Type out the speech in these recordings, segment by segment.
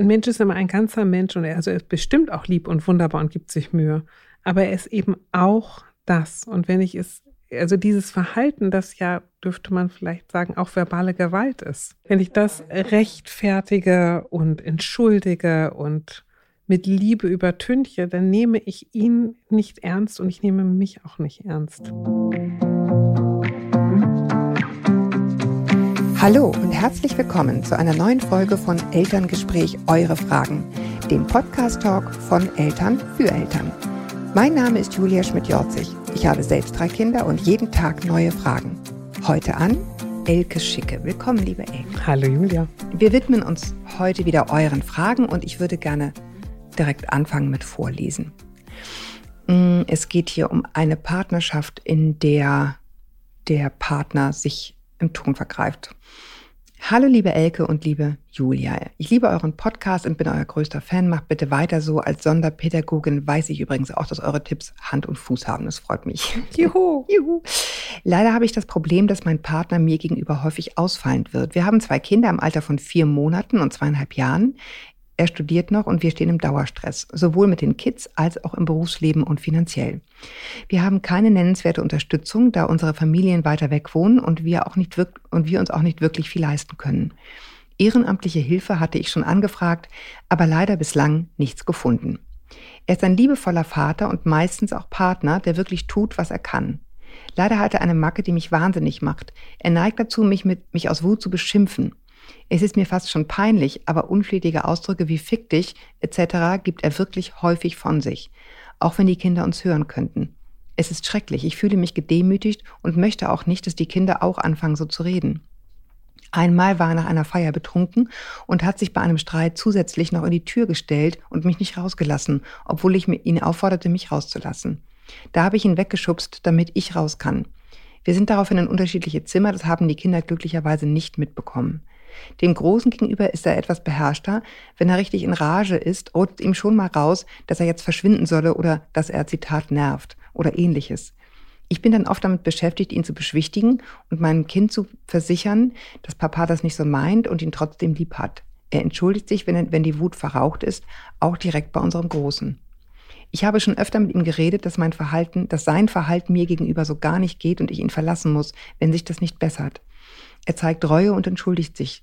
ein Mensch ist immer ein ganzer Mensch und er, also er ist bestimmt auch lieb und wunderbar und gibt sich Mühe. Aber er ist eben auch das. Und wenn ich es, also dieses Verhalten, das ja, dürfte man vielleicht sagen, auch verbale Gewalt ist. Wenn ich das rechtfertige und entschuldige und mit Liebe übertünche, dann nehme ich ihn nicht ernst und ich nehme mich auch nicht ernst. Hallo und herzlich willkommen zu einer neuen Folge von Elterngespräch Eure Fragen, dem Podcast-Talk von Eltern für Eltern. Mein Name ist Julia Schmidt-Jorzig. Ich habe selbst drei Kinder und jeden Tag neue Fragen. Heute an Elke Schicke. Willkommen, liebe Elke. Hallo, Julia. Wir widmen uns heute wieder euren Fragen und ich würde gerne direkt anfangen mit Vorlesen. Mm, es geht hier um eine Partnerschaft, in der der Partner sich im Ton vergreift. Hallo liebe Elke und liebe Julia. Ich liebe euren Podcast und bin euer größter Fan. Macht bitte weiter so. Als Sonderpädagogin weiß ich übrigens auch, dass eure Tipps Hand und Fuß haben. Das freut mich. Juhu. Juhu. Leider habe ich das Problem, dass mein Partner mir gegenüber häufig ausfallend wird. Wir haben zwei Kinder im Alter von vier Monaten und zweieinhalb Jahren. Er studiert noch und wir stehen im Dauerstress, sowohl mit den Kids als auch im Berufsleben und finanziell. Wir haben keine nennenswerte Unterstützung, da unsere Familien weiter weg wohnen und wir, auch nicht und wir uns auch nicht wirklich viel leisten können. Ehrenamtliche Hilfe hatte ich schon angefragt, aber leider bislang nichts gefunden. Er ist ein liebevoller Vater und meistens auch Partner, der wirklich tut, was er kann. Leider hat er eine Macke, die mich wahnsinnig macht. Er neigt dazu, mich, mit, mich aus Wut zu beschimpfen. Es ist mir fast schon peinlich, aber unflätige Ausdrücke wie fick dich etc. gibt er wirklich häufig von sich, auch wenn die Kinder uns hören könnten. Es ist schrecklich, ich fühle mich gedemütigt und möchte auch nicht, dass die Kinder auch anfangen so zu reden. Einmal war er nach einer Feier betrunken und hat sich bei einem Streit zusätzlich noch in die Tür gestellt und mich nicht rausgelassen, obwohl ich ihn aufforderte, mich rauszulassen. Da habe ich ihn weggeschubst, damit ich raus kann. Wir sind daraufhin in unterschiedliche Zimmer, das haben die Kinder glücklicherweise nicht mitbekommen. Dem Großen gegenüber ist er etwas beherrschter. Wenn er richtig in Rage ist, rutscht ihm schon mal raus, dass er jetzt verschwinden solle oder dass er, Zitat, nervt oder ähnliches. Ich bin dann oft damit beschäftigt, ihn zu beschwichtigen und meinem Kind zu versichern, dass Papa das nicht so meint und ihn trotzdem lieb hat. Er entschuldigt sich, wenn, wenn die Wut verraucht ist, auch direkt bei unserem Großen. Ich habe schon öfter mit ihm geredet, dass mein Verhalten, dass sein Verhalten mir gegenüber so gar nicht geht und ich ihn verlassen muss, wenn sich das nicht bessert. Er zeigt Reue und entschuldigt sich,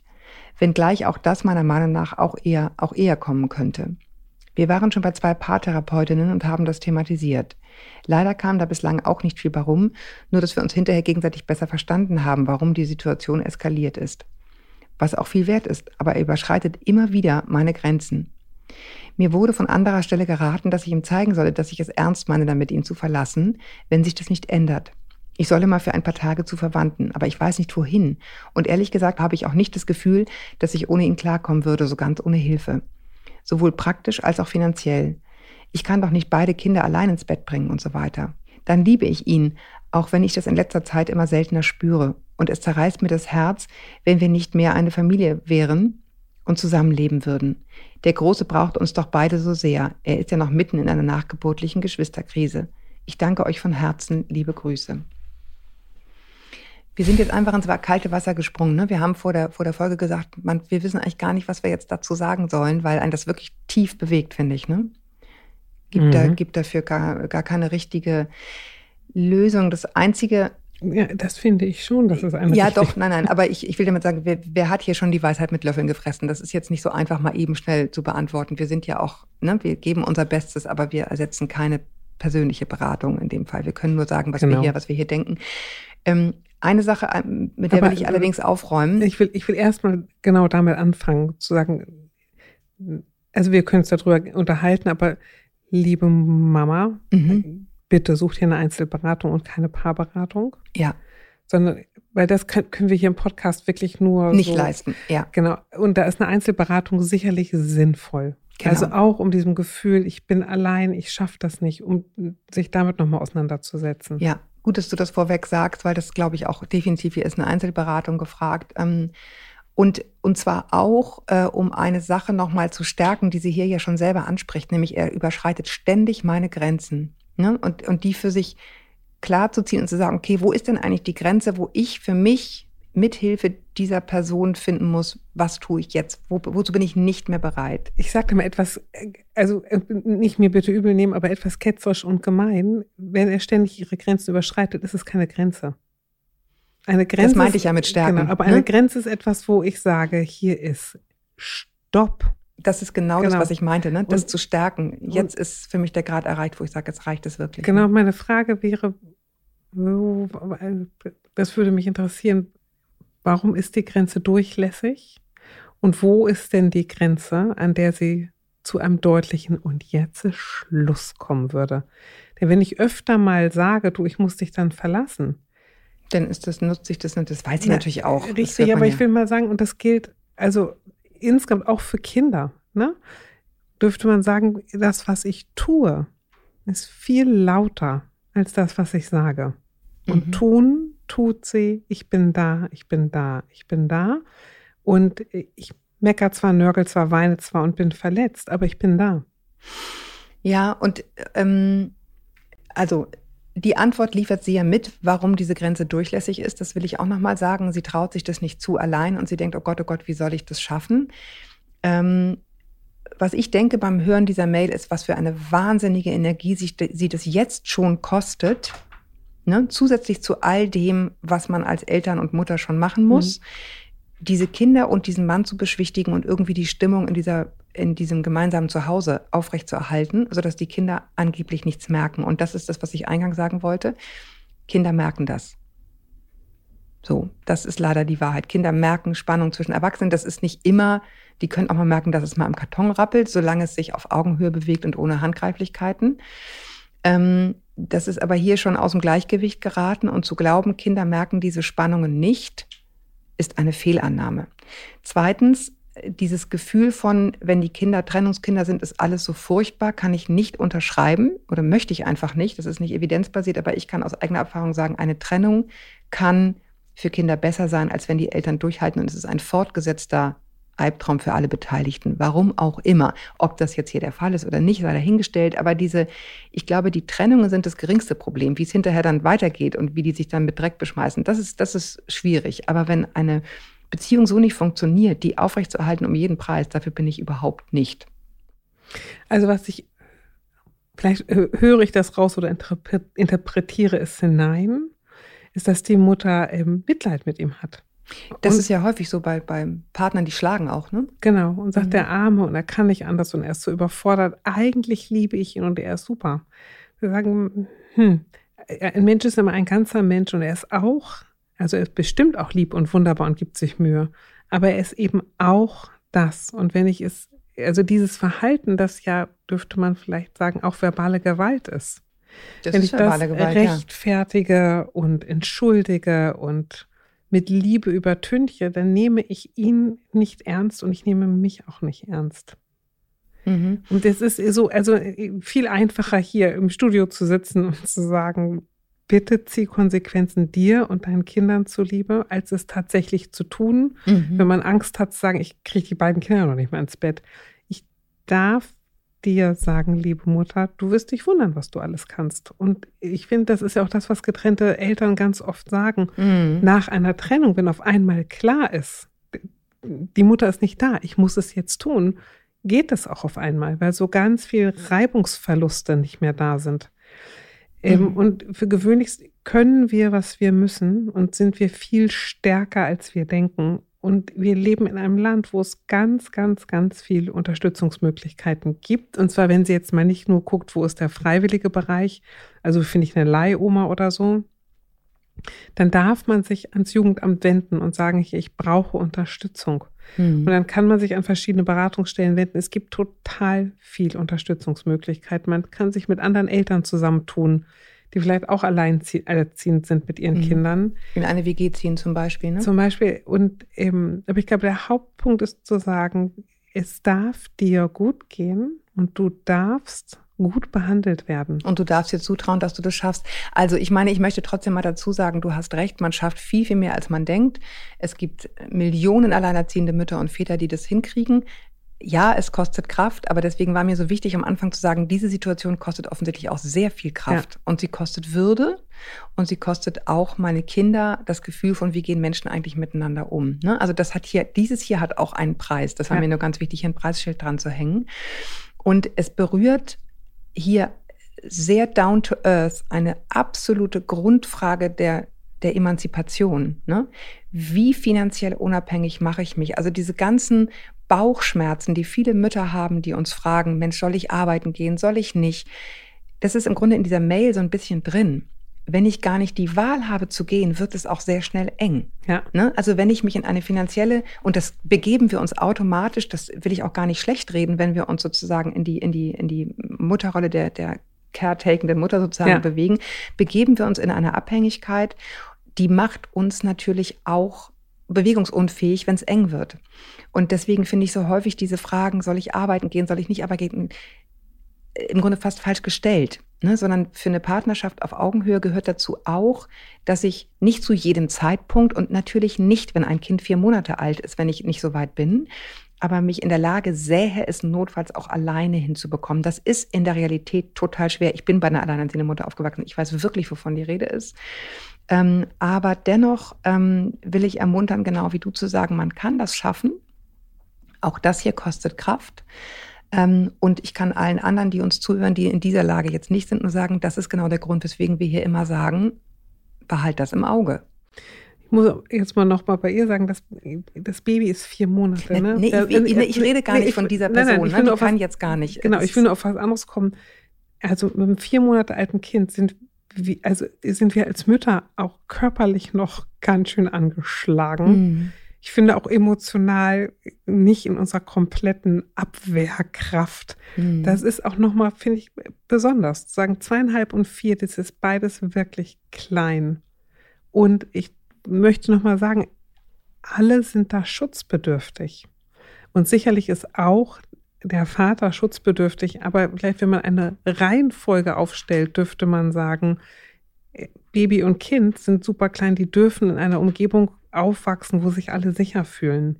wenngleich auch das meiner Meinung nach auch eher, auch eher kommen könnte. Wir waren schon bei zwei Paartherapeutinnen und haben das thematisiert. Leider kam da bislang auch nicht viel warum, nur dass wir uns hinterher gegenseitig besser verstanden haben, warum die Situation eskaliert ist. Was auch viel wert ist, aber er überschreitet immer wieder meine Grenzen. Mir wurde von anderer Stelle geraten, dass ich ihm zeigen solle, dass ich es ernst meine, damit ihn zu verlassen, wenn sich das nicht ändert. Ich solle mal für ein paar Tage zu Verwandten, aber ich weiß nicht wohin. Und ehrlich gesagt habe ich auch nicht das Gefühl, dass ich ohne ihn klarkommen würde, so ganz ohne Hilfe. Sowohl praktisch als auch finanziell. Ich kann doch nicht beide Kinder allein ins Bett bringen und so weiter. Dann liebe ich ihn, auch wenn ich das in letzter Zeit immer seltener spüre. Und es zerreißt mir das Herz, wenn wir nicht mehr eine Familie wären und zusammenleben würden. Der Große braucht uns doch beide so sehr. Er ist ja noch mitten in einer nachgeburtlichen Geschwisterkrise. Ich danke euch von Herzen, liebe Grüße. Wir sind jetzt einfach ins kalte Wasser gesprungen. Ne? Wir haben vor der, vor der Folge gesagt, man, wir wissen eigentlich gar nicht, was wir jetzt dazu sagen sollen, weil einen das wirklich tief bewegt, finde ich. Ne? Gibt, mhm. da, gibt dafür gar, gar keine richtige Lösung. Das Einzige, ja, das finde ich schon, das ist eine Ja, doch, nein, nein, aber ich, ich will damit sagen, wer, wer hat hier schon die Weisheit mit Löffeln gefressen? Das ist jetzt nicht so einfach mal eben schnell zu beantworten. Wir sind ja auch, ne, wir geben unser Bestes, aber wir ersetzen keine persönliche Beratung in dem Fall. Wir können nur sagen, was genau. wir hier, was wir hier denken. Ähm, eine Sache, äh, mit der Aber, will ich allerdings aufräumen. Ich will, ich will erstmal genau damit anfangen, zu sagen, also wir können uns darüber unterhalten, aber liebe Mama, mhm. bitte sucht hier eine Einzelberatung und keine Paarberatung. Ja. Sondern, weil das können, können wir hier im Podcast wirklich nur nicht so, leisten. Ja. Genau. Und da ist eine Einzelberatung sicherlich sinnvoll. Genau. Also auch um diesem Gefühl, ich bin allein, ich schaffe das nicht, um sich damit nochmal auseinanderzusetzen. Ja, Gut, dass du das vorweg sagst, weil das, glaube ich, auch definitiv hier ist eine Einzelberatung gefragt. Ähm, und, und zwar auch, äh, um eine Sache nochmal zu stärken, die sie hier ja schon selber anspricht, nämlich er überschreitet ständig meine Grenzen. Ne? Und, und die für sich klar zu ziehen und zu sagen, okay, wo ist denn eigentlich die Grenze, wo ich für mich mithilfe dieser Person finden muss, was tue ich jetzt? Wo, wozu bin ich nicht mehr bereit? Ich sagte mal etwas, also nicht mir bitte übel nehmen, aber etwas ketzerisch und gemein. Wenn er ständig ihre Grenzen überschreitet, ist es keine Grenze. Eine Grenze. Das meinte ich ja mit Stärken. Genau, aber ne? eine Grenze ist etwas, wo ich sage, hier ist Stopp. Das ist genau, genau. das, was ich meinte, ne? das und, zu stärken. Jetzt ist für mich der Grad erreicht, wo ich sage, jetzt reicht es wirklich. Genau, meine Frage wäre, das würde mich interessieren, warum ist die Grenze durchlässig und wo ist denn die Grenze, an der sie zu einem deutlichen und jetzt ist Schluss kommen würde? Denn wenn ich öfter mal sage, du, ich muss dich dann verlassen, dann ist das, nutzt sich das nicht. Das weiß ich Na, natürlich auch. Richtig, aber ja. ich will mal sagen, und das gilt also insgesamt auch für Kinder, ne? Dürfte man sagen, das, was ich tue, ist viel lauter als das, was ich sage. Und mhm. tun tut sie, ich bin da, ich bin da, ich bin da. Und ich mecker zwar, nörgel zwar, weine zwar und bin verletzt, aber ich bin da. Ja, und ähm, also die Antwort liefert sie ja mit, warum diese Grenze durchlässig ist. Das will ich auch nochmal sagen. Sie traut sich das nicht zu allein und sie denkt, oh Gott, oh Gott, wie soll ich das schaffen? Ähm, was ich denke beim Hören dieser Mail ist, was für eine wahnsinnige Energie sich, sie das jetzt schon kostet, ne? zusätzlich zu all dem, was man als Eltern und Mutter schon machen muss, mhm. diese Kinder und diesen Mann zu beschwichtigen und irgendwie die Stimmung in dieser in diesem gemeinsamen Zuhause aufrechtzuerhalten, sodass die Kinder angeblich nichts merken. Und das ist das, was ich eingangs sagen wollte. Kinder merken das. So, das ist leider die Wahrheit. Kinder merken Spannung zwischen Erwachsenen. Das ist nicht immer, die können auch mal merken, dass es mal im Karton rappelt, solange es sich auf Augenhöhe bewegt und ohne Handgreiflichkeiten. Ähm, das ist aber hier schon aus dem Gleichgewicht geraten und zu glauben, Kinder merken diese Spannungen nicht, ist eine Fehlannahme. Zweitens, dieses Gefühl von, wenn die Kinder Trennungskinder sind, ist alles so furchtbar, kann ich nicht unterschreiben oder möchte ich einfach nicht. Das ist nicht evidenzbasiert, aber ich kann aus eigener Erfahrung sagen, eine Trennung kann für Kinder besser sein, als wenn die Eltern durchhalten. Und es ist ein fortgesetzter Albtraum für alle Beteiligten. Warum auch immer. Ob das jetzt hier der Fall ist oder nicht, sei dahingestellt. Aber diese, ich glaube, die Trennungen sind das geringste Problem. Wie es hinterher dann weitergeht und wie die sich dann mit Dreck beschmeißen, das ist, das ist schwierig. Aber wenn eine Beziehung so nicht funktioniert, die aufrechtzuerhalten um jeden Preis, dafür bin ich überhaupt nicht. Also was ich, vielleicht höre ich das raus oder interpretiere es hinein, ist, dass die Mutter ähm, Mitleid mit ihm hat. Das und, ist ja häufig so bei, bei Partnern, die schlagen auch, ne? Genau, und sagt mhm. der Arme und er kann nicht anders und er ist so überfordert. Eigentlich liebe ich ihn und er ist super. Wir sagen, hm, ein Mensch ist immer ein ganzer Mensch und er ist auch also er ist bestimmt auch lieb und wunderbar und gibt sich Mühe. Aber er ist eben auch das. Und wenn ich es, also dieses Verhalten, das ja, dürfte man vielleicht sagen, auch verbale Gewalt ist. Das wenn ist ich das Gewalt, rechtfertige ja. und entschuldige und mit Liebe übertünche, dann nehme ich ihn nicht ernst und ich nehme mich auch nicht ernst. Mhm. Und es ist so, also viel einfacher hier im Studio zu sitzen und zu sagen, bitte zieh Konsequenzen dir und deinen Kindern zuliebe, als es tatsächlich zu tun. Mhm. Wenn man Angst hat zu sagen, ich kriege die beiden Kinder noch nicht mal ins Bett. Ich darf dir sagen, liebe Mutter, du wirst dich wundern, was du alles kannst. Und ich finde, das ist ja auch das, was getrennte Eltern ganz oft sagen. Mhm. Nach einer Trennung, wenn auf einmal klar ist, die Mutter ist nicht da, ich muss es jetzt tun, geht es auch auf einmal, weil so ganz viel Reibungsverluste nicht mehr da sind. Ähm, mhm. Und für gewöhnlich können wir, was wir müssen und sind wir viel stärker, als wir denken. Und wir leben in einem Land, wo es ganz, ganz, ganz viele Unterstützungsmöglichkeiten gibt. Und zwar, wenn sie jetzt mal nicht nur guckt, wo ist der freiwillige Bereich, also finde ich eine Leihoma oder so, dann darf man sich ans Jugendamt wenden und sagen, ich brauche Unterstützung. Mhm. Und dann kann man sich an verschiedene Beratungsstellen wenden. Es gibt total viel Unterstützungsmöglichkeiten. Man kann sich mit anderen Eltern zusammentun, die vielleicht auch alleinerziehend sind mit ihren mhm. Kindern. In eine WG ziehen zum Beispiel, ne? Zum Beispiel. Und ähm, aber ich glaube, der Hauptpunkt ist zu sagen, es darf dir gut gehen und du darfst gut behandelt werden. Und du darfst dir zutrauen, dass du das schaffst. Also ich meine, ich möchte trotzdem mal dazu sagen, du hast recht, man schafft viel, viel mehr, als man denkt. Es gibt Millionen alleinerziehende Mütter und Väter, die das hinkriegen. Ja, es kostet Kraft, aber deswegen war mir so wichtig, am Anfang zu sagen, diese Situation kostet offensichtlich auch sehr viel Kraft. Ja. Und sie kostet Würde und sie kostet auch meine Kinder das Gefühl von, wie gehen Menschen eigentlich miteinander um. Ne? Also das hat hier, dieses hier hat auch einen Preis. Das war mir nur ganz wichtig, hier ein Preisschild dran zu hängen. Und es berührt hier sehr down to earth eine absolute Grundfrage der der Emanzipation. Ne? Wie finanziell unabhängig mache ich mich? Also diese ganzen Bauchschmerzen, die viele Mütter haben, die uns fragen, Mensch, soll ich arbeiten gehen, soll ich nicht? Das ist im Grunde in dieser Mail so ein bisschen drin. Wenn ich gar nicht die Wahl habe zu gehen, wird es auch sehr schnell eng. Ja. Ne? Also wenn ich mich in eine finanzielle, und das begeben wir uns automatisch, das will ich auch gar nicht schlecht reden, wenn wir uns sozusagen in die, in die, in die Mutterrolle der, der caretakenden Mutter sozusagen ja. bewegen, begeben wir uns in eine Abhängigkeit, die macht uns natürlich auch bewegungsunfähig, wenn es eng wird. Und deswegen finde ich so häufig diese Fragen, soll ich arbeiten gehen, soll ich nicht arbeiten gehen, im Grunde fast falsch gestellt. Ne? sondern für eine Partnerschaft auf Augenhöhe gehört dazu auch, dass ich nicht zu jedem Zeitpunkt und natürlich nicht, wenn ein Kind vier Monate alt ist, wenn ich nicht so weit bin, aber mich in der Lage sähe, es notfalls auch alleine hinzubekommen. Das ist in der Realität total schwer. Ich bin bei einer alleinerziehenden Mutter aufgewachsen. Ich weiß wirklich, wovon die Rede ist. Ähm, aber dennoch ähm, will ich ermuntern, genau wie du zu sagen, man kann das schaffen. Auch das hier kostet Kraft. Ähm, und ich kann allen anderen, die uns zuhören, die in dieser Lage jetzt nicht sind, nur sagen, das ist genau der Grund, weswegen wir hier immer sagen, behalt das im Auge. Ich muss jetzt mal noch mal bei ihr sagen, das, das Baby ist vier Monate. Ne? Nee, ich, ich, ich, rede gar nee, nicht von dieser Person. Nein, nein, ich ne? Die kann was, jetzt gar nicht. Genau, ich will nur auf was anderes kommen. Also mit einem vier Monate alten Kind sind wie, also sind wir als Mütter auch körperlich noch ganz schön angeschlagen. Mhm. Ich finde auch emotional nicht in unserer kompletten Abwehrkraft. Mhm. Das ist auch nochmal, finde ich, besonders. Sagen zweieinhalb und vier, das ist beides wirklich klein. Und ich möchte nochmal sagen, alle sind da schutzbedürftig. Und sicherlich ist auch der Vater schutzbedürftig, aber vielleicht, wenn man eine Reihenfolge aufstellt, dürfte man sagen, Baby und Kind sind super klein, die dürfen in einer Umgebung aufwachsen, wo sich alle sicher fühlen.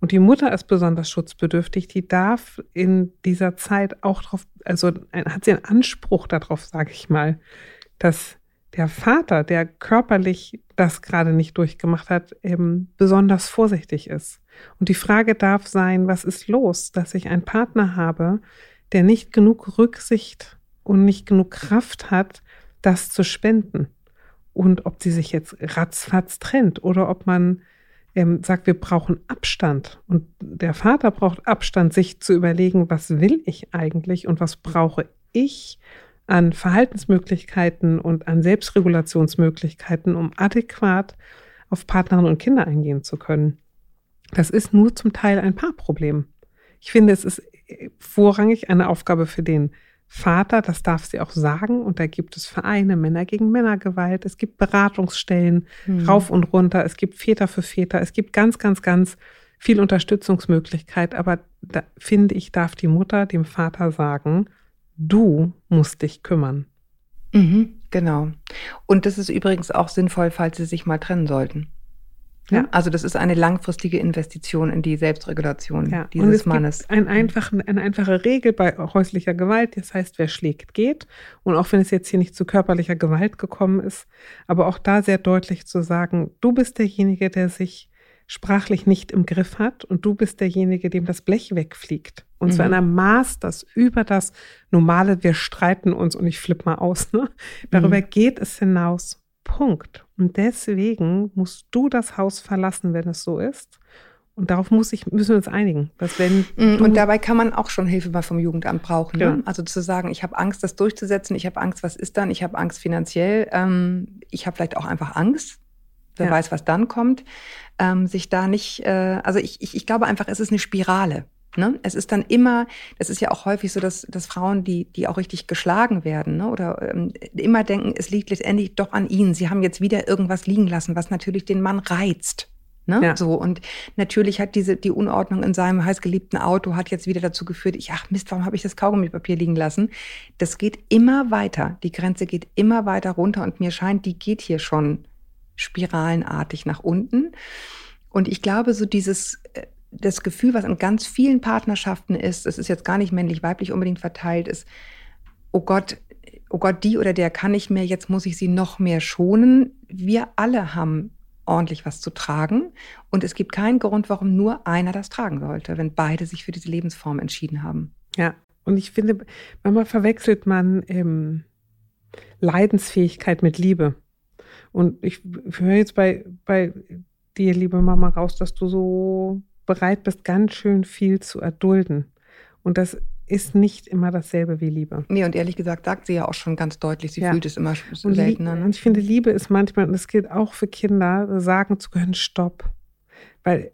Und die Mutter ist besonders schutzbedürftig, die darf in dieser Zeit auch drauf, also hat sie einen Anspruch darauf, sage ich mal, dass der Vater, der körperlich das gerade nicht durchgemacht hat, eben besonders vorsichtig ist. Und die Frage darf sein, was ist los, dass ich einen Partner habe, der nicht genug Rücksicht und nicht genug Kraft hat, das zu spenden. Und ob sie sich jetzt ratzfatz trennt oder ob man ähm, sagt, wir brauchen Abstand. Und der Vater braucht Abstand, sich zu überlegen, was will ich eigentlich und was brauche ich an Verhaltensmöglichkeiten und an Selbstregulationsmöglichkeiten, um adäquat auf Partnerinnen und Kinder eingehen zu können. Das ist nur zum Teil ein Paarproblem. Ich finde, es ist vorrangig eine Aufgabe für den Vater, das darf sie auch sagen. Und da gibt es Vereine, Männer gegen Männergewalt, es gibt Beratungsstellen mhm. rauf und runter, es gibt Väter für Väter, es gibt ganz, ganz, ganz viel Unterstützungsmöglichkeit. Aber da finde ich, darf die Mutter dem Vater sagen, du musst dich kümmern. Mhm, genau. Und das ist übrigens auch sinnvoll, falls sie sich mal trennen sollten. Ja, also das ist eine langfristige Investition in die Selbstregulation ja. dieses und es Mannes. Gibt ein einfachen, eine einfache Regel bei häuslicher Gewalt, das heißt, wer schlägt, geht. Und auch wenn es jetzt hier nicht zu körperlicher Gewalt gekommen ist, aber auch da sehr deutlich zu sagen, du bist derjenige, der sich sprachlich nicht im Griff hat und du bist derjenige, dem das Blech wegfliegt. Und mhm. zu einer Maß, das über das normale, wir streiten uns und ich flippe mal aus, ne? Darüber mhm. geht es hinaus. Punkt. Und deswegen musst du das Haus verlassen, wenn es so ist. Und darauf muss ich, müssen wir uns einigen. Dass wenn mm, und dabei kann man auch schon Hilfe mal vom Jugendamt brauchen. Ne? Ja. Also zu sagen, ich habe Angst, das durchzusetzen, ich habe Angst, was ist dann, ich habe Angst finanziell, ähm, ich habe vielleicht auch einfach Angst, wer ja. weiß, was dann kommt. Ähm, sich da nicht, äh, also ich, ich, ich glaube einfach, es ist eine Spirale. Ne? Es ist dann immer, das ist ja auch häufig so, dass, dass Frauen, die, die auch richtig geschlagen werden, ne? oder ähm, immer denken, es liegt letztendlich doch an ihnen. Sie haben jetzt wieder irgendwas liegen lassen, was natürlich den Mann reizt. Ne? Ja. So und natürlich hat diese die Unordnung in seinem heißgeliebten Auto hat jetzt wieder dazu geführt, ich ach Mist, warum habe ich das Kaugummipapier liegen lassen? Das geht immer weiter. Die Grenze geht immer weiter runter und mir scheint, die geht hier schon spiralenartig nach unten. Und ich glaube, so dieses äh, das Gefühl, was in ganz vielen Partnerschaften ist, es ist jetzt gar nicht männlich-weiblich unbedingt verteilt, ist, oh Gott, oh Gott, die oder der kann nicht mehr, jetzt muss ich sie noch mehr schonen. Wir alle haben ordentlich was zu tragen und es gibt keinen Grund, warum nur einer das tragen sollte, wenn beide sich für diese Lebensform entschieden haben. Ja, und ich finde, manchmal verwechselt man ähm, Leidensfähigkeit mit Liebe. Und ich höre jetzt bei, bei dir, liebe Mama, raus, dass du so bereit bist, ganz schön viel zu erdulden. Und das ist nicht immer dasselbe wie Liebe. Nee, und ehrlich gesagt sagt sie ja auch schon ganz deutlich, sie ja. fühlt es immer und seltener. Ne? Und ich finde, Liebe ist manchmal, und das gilt auch für Kinder, sagen zu können, Stopp. Weil,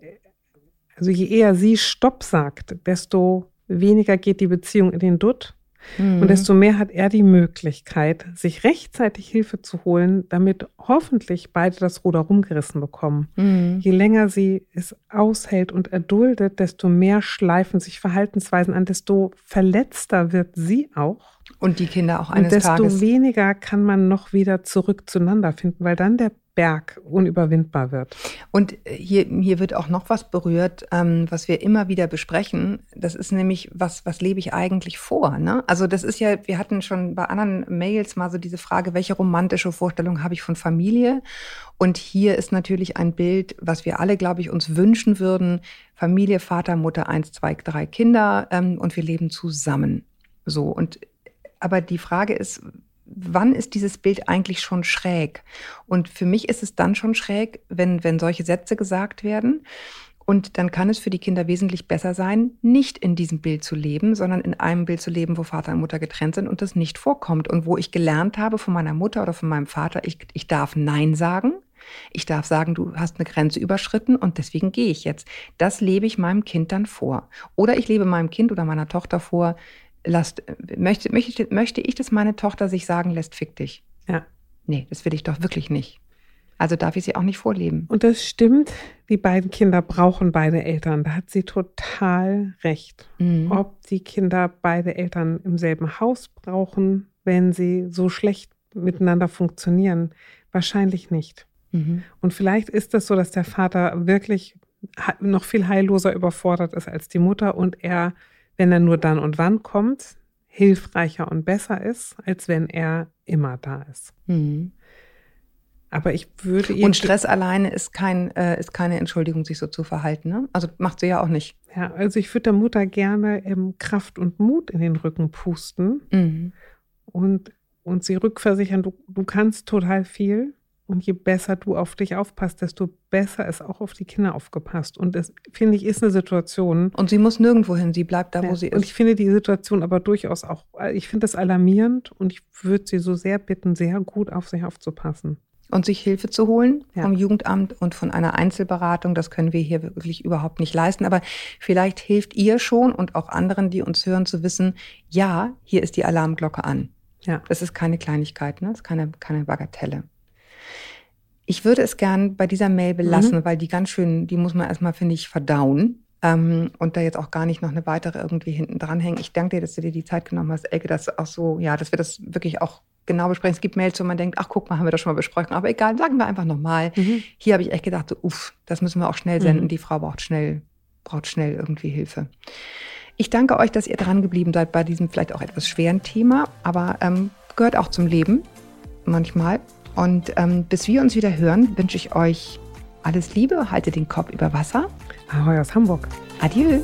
also je eher sie Stopp sagt, desto weniger geht die Beziehung in den Dutt Mhm. Und desto mehr hat er die Möglichkeit, sich rechtzeitig Hilfe zu holen, damit hoffentlich beide das Ruder rumgerissen bekommen. Mhm. Je länger sie es aushält und erduldet, desto mehr schleifen sich Verhaltensweisen an, desto verletzter wird sie auch. Und die Kinder auch eines und desto Tages. Desto weniger kann man noch wieder zurück zueinander finden, weil dann der Berg unüberwindbar wird. Und hier, hier wird auch noch was berührt, ähm, was wir immer wieder besprechen. Das ist nämlich, was, was lebe ich eigentlich vor? Ne? Also das ist ja, wir hatten schon bei anderen Mails mal so diese Frage, welche romantische Vorstellung habe ich von Familie? Und hier ist natürlich ein Bild, was wir alle, glaube ich, uns wünschen würden. Familie, Vater, Mutter, eins, zwei, drei Kinder ähm, und wir leben zusammen. So. Und aber die Frage ist, wann ist dieses Bild eigentlich schon schräg? Und für mich ist es dann schon schräg, wenn, wenn solche Sätze gesagt werden. Und dann kann es für die Kinder wesentlich besser sein, nicht in diesem Bild zu leben, sondern in einem Bild zu leben, wo Vater und Mutter getrennt sind und das nicht vorkommt. Und wo ich gelernt habe von meiner Mutter oder von meinem Vater, ich, ich darf Nein sagen. Ich darf sagen, du hast eine Grenze überschritten und deswegen gehe ich jetzt. Das lebe ich meinem Kind dann vor. Oder ich lebe meinem Kind oder meiner Tochter vor, lasst, möchte, möchte, möchte ich, dass meine Tochter sich sagen lässt, fick dich? Ja. Nee, das will ich doch wirklich nicht. Also darf ich sie auch nicht vorleben. Und das stimmt, die beiden Kinder brauchen beide Eltern. Da hat sie total recht. Mhm. Ob die Kinder beide Eltern im selben Haus brauchen, wenn sie so schlecht miteinander funktionieren, wahrscheinlich nicht. Mhm. Und vielleicht ist es so, dass der Vater wirklich noch viel heilloser überfordert ist als die Mutter und er wenn er nur dann und wann kommt, hilfreicher und besser ist, als wenn er immer da ist. Mhm. Aber ich würde ihr. Und Stress alleine ist, kein, äh, ist keine Entschuldigung, sich so zu verhalten. Ne? Also macht sie ja auch nicht. Ja, also ich würde der Mutter gerne ähm, Kraft und Mut in den Rücken pusten mhm. und, und sie rückversichern, du, du kannst total viel. Und je besser du auf dich aufpasst, desto besser ist auch auf die Kinder aufgepasst. Und das, finde ich, ist eine Situation. Und sie muss nirgendwo hin, sie bleibt da, ja, wo sie ist. Und ich finde die Situation aber durchaus auch, ich finde das alarmierend und ich würde sie so sehr bitten, sehr gut auf sich aufzupassen. Und sich Hilfe zu holen ja. vom Jugendamt und von einer Einzelberatung, das können wir hier wirklich überhaupt nicht leisten. Aber vielleicht hilft ihr schon und auch anderen, die uns hören, zu wissen, ja, hier ist die Alarmglocke an. Ja. Das ist keine Kleinigkeit, ne? das ist keine, keine Bagatelle. Ich würde es gern bei dieser Mail belassen, mhm. weil die ganz schön, die muss man erstmal, finde ich, verdauen. Ähm, und da jetzt auch gar nicht noch eine weitere irgendwie hinten dranhängen. Ich danke dir, dass du dir die Zeit genommen hast, Elke, dass auch so, ja, dass wir das wirklich auch genau besprechen. Es gibt Mails, wo man denkt, ach guck mal, haben wir das schon mal besprochen. Aber egal, sagen wir einfach nochmal. Mhm. Hier habe ich echt gedacht, so, uff, das müssen wir auch schnell senden. Mhm. Die Frau braucht schnell, braucht schnell irgendwie Hilfe. Ich danke euch, dass ihr dran geblieben seid bei diesem vielleicht auch etwas schweren Thema, aber ähm, gehört auch zum Leben manchmal. Und ähm, bis wir uns wieder hören, wünsche ich euch alles Liebe, haltet den Kopf über Wasser. Ahoi aus Hamburg. Adieu.